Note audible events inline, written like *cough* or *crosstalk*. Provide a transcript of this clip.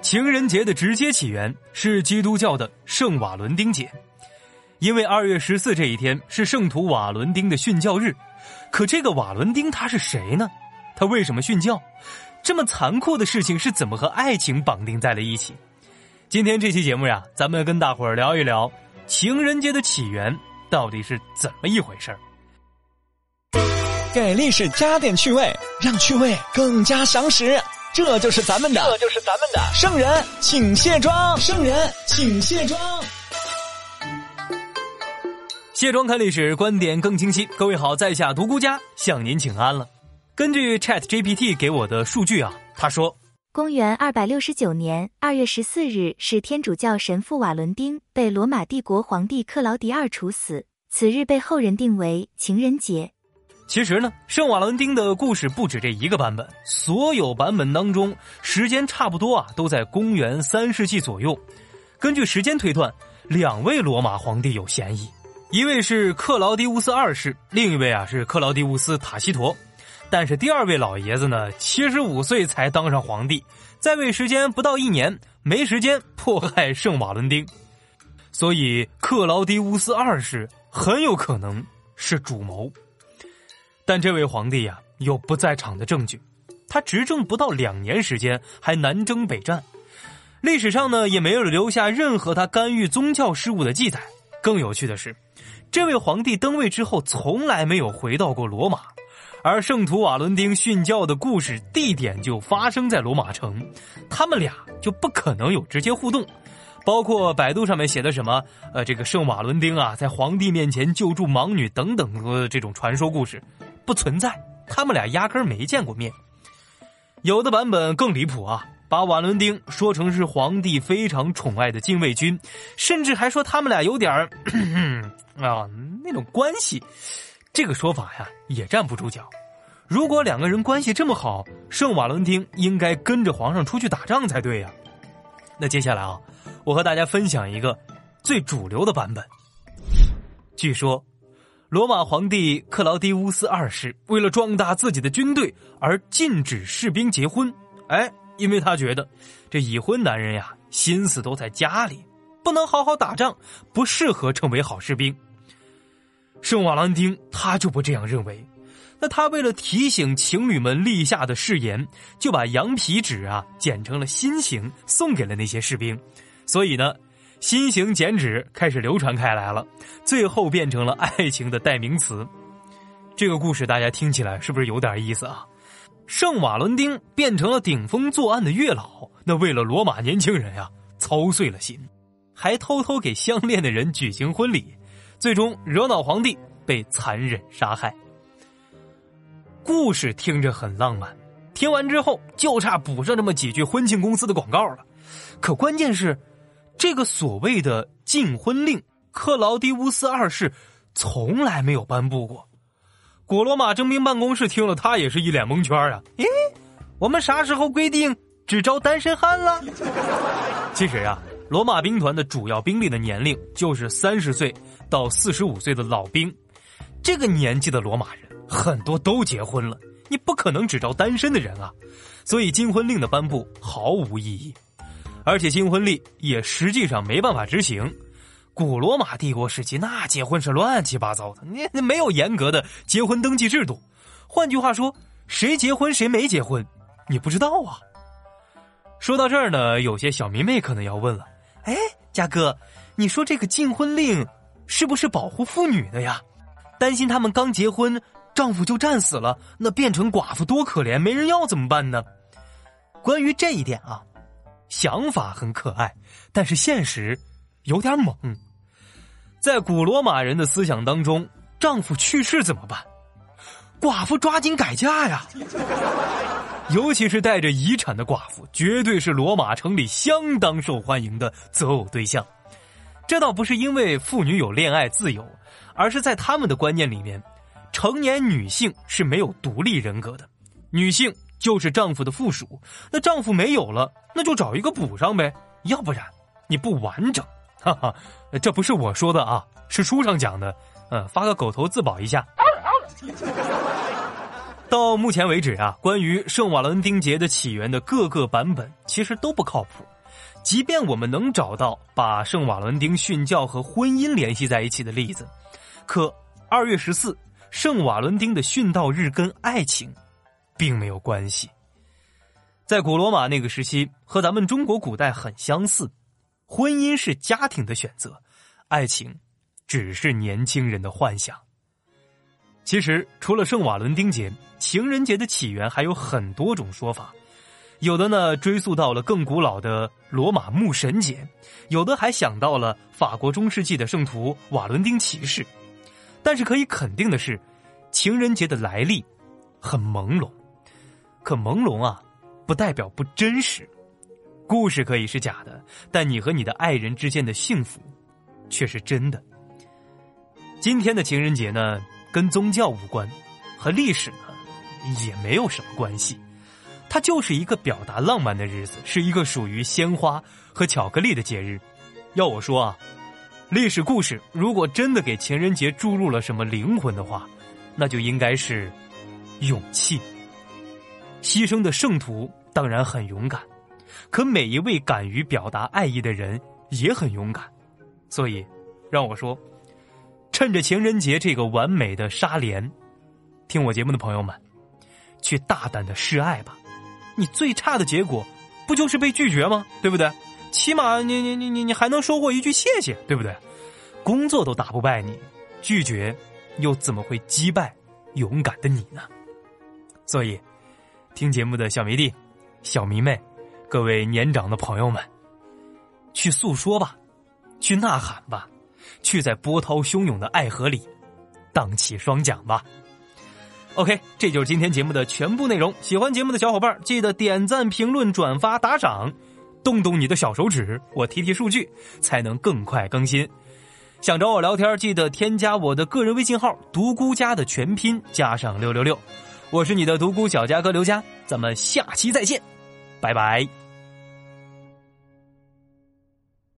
情人节的直接起源是基督教的圣瓦伦丁节，因为二月十四这一天是圣徒瓦伦丁的殉教日。可这个瓦伦丁他是谁呢？他为什么殉教？这么残酷的事情是怎么和爱情绑定在了一起？今天这期节目呀，咱们跟大伙儿聊一聊情人节的起源到底是怎么一回事儿。给历史加点趣味，让趣味更加详实。这就是咱们的，这就是咱们的圣人，请卸妆。圣人，请卸妆。卸妆看历史，观点更清晰。各位好，在下独孤家向您请安了。根据 Chat GPT 给我的数据啊，他说，公元二百六十九年二月十四日是天主教神父瓦伦丁被罗马帝国皇帝克劳迪二处死，此日被后人定为情人节。其实呢，圣瓦伦丁的故事不止这一个版本，所有版本当中时间差不多啊，都在公元三世纪左右。根据时间推断，两位罗马皇帝有嫌疑，一位是克劳狄乌斯二世，另一位啊是克劳狄乌斯塔西佗。但是第二位老爷子呢，七十五岁才当上皇帝，在位时间不到一年，没时间迫害圣瓦伦丁，所以克劳狄乌斯二世很有可能是主谋。但这位皇帝呀，有不在场的证据，他执政不到两年时间，还南征北战，历史上呢也没有留下任何他干预宗教事务的记载。更有趣的是，这位皇帝登位之后，从来没有回到过罗马，而圣徒瓦伦丁殉教的故事地点就发生在罗马城，他们俩就不可能有直接互动。包括百度上面写的什么，呃，这个圣瓦伦丁啊，在皇帝面前救助盲女等等的这种传说故事。不存在，他们俩压根没见过面。有的版本更离谱啊，把瓦伦丁说成是皇帝非常宠爱的禁卫军，甚至还说他们俩有点儿 *coughs* 啊那种关系。这个说法呀也站不住脚。如果两个人关系这么好，圣瓦伦丁应该跟着皇上出去打仗才对呀。那接下来啊，我和大家分享一个最主流的版本。据说。罗马皇帝克劳狄乌斯二世为了壮大自己的军队而禁止士兵结婚，哎，因为他觉得这已婚男人呀心思都在家里，不能好好打仗，不适合成为好士兵。圣瓦伦丁他就不这样认为，那他为了提醒情侣们立下的誓言，就把羊皮纸啊剪成了心形送给了那些士兵，所以呢。新型剪纸开始流传开来了，最后变成了爱情的代名词。这个故事大家听起来是不是有点意思啊？圣瓦伦丁变成了顶风作案的月老，那为了罗马年轻人呀操碎了心，还偷偷给相恋的人举行婚礼，最终惹恼皇帝被残忍杀害。故事听着很浪漫，听完之后就差补上这么几句婚庆公司的广告了。可关键是。这个所谓的禁婚令，克劳狄乌斯二世从来没有颁布过。古罗马征兵办公室听了，他也是一脸蒙圈啊！咦，我们啥时候规定只招单身汉了？其实啊，罗马兵团的主要兵力的年龄就是三十岁到四十五岁的老兵。这个年纪的罗马人很多都结婚了，你不可能只招单身的人啊！所以禁婚令的颁布毫无意义。而且新婚令也实际上没办法执行，古罗马帝国时期那结婚是乱七八糟的，你你没有严格的结婚登记制度。换句话说，谁结婚谁没结婚，你不知道啊。说到这儿呢，有些小迷妹可能要问了：哎，嘉哥，你说这个禁婚令是不是保护妇女的呀？担心他们刚结婚，丈夫就战死了，那变成寡妇多可怜，没人要怎么办呢？关于这一点啊。想法很可爱，但是现实有点猛。在古罗马人的思想当中，丈夫去世怎么办？寡妇抓紧改嫁呀！尤其是带着遗产的寡妇，绝对是罗马城里相当受欢迎的择偶对象。这倒不是因为妇女有恋爱自由，而是在他们的观念里面，成年女性是没有独立人格的，女性。就是丈夫的附属，那丈夫没有了，那就找一个补上呗，要不然你不完整。哈哈，这不是我说的啊，是书上讲的。嗯，发个狗头自保一下。到目前为止啊，关于圣瓦伦丁节的起源的各个版本其实都不靠谱。即便我们能找到把圣瓦伦丁殉教和婚姻联系在一起的例子，可二月十四，圣瓦伦丁的殉道日跟爱情并没有关系。在古罗马那个时期，和咱们中国古代很相似，婚姻是家庭的选择，爱情只是年轻人的幻想。其实，除了圣瓦伦丁节，情人节的起源还有很多种说法。有的呢追溯到了更古老的罗马牧神节，有的还想到了法国中世纪的圣徒瓦伦丁骑士。但是可以肯定的是，情人节的来历很朦胧。可朦胧啊，不代表不真实。故事可以是假的，但你和你的爱人之间的幸福却是真的。今天的情人节呢？跟宗教无关，和历史呢也没有什么关系，它就是一个表达浪漫的日子，是一个属于鲜花和巧克力的节日。要我说啊，历史故事如果真的给情人节注入了什么灵魂的话，那就应该是勇气。牺牲的圣徒当然很勇敢，可每一位敢于表达爱意的人也很勇敢。所以，让我说。趁着情人节这个完美的纱帘，听我节目的朋友们，去大胆的示爱吧。你最差的结果，不就是被拒绝吗？对不对？起码你你你你你还能收获一句谢谢，对不对？工作都打不败你，拒绝又怎么会击败勇敢的你呢？所以，听节目的小迷弟、小迷妹，各位年长的朋友们，去诉说吧，去呐喊吧。去在波涛汹涌的爱河里荡起双桨吧。OK，这就是今天节目的全部内容。喜欢节目的小伙伴，记得点赞、评论、转发、打赏，动动你的小手指，我提提数据，才能更快更新。想找我聊天，记得添加我的个人微信号“独孤家”的全拼加上六六六，我是你的独孤小家哥刘佳，咱们下期再见，拜拜。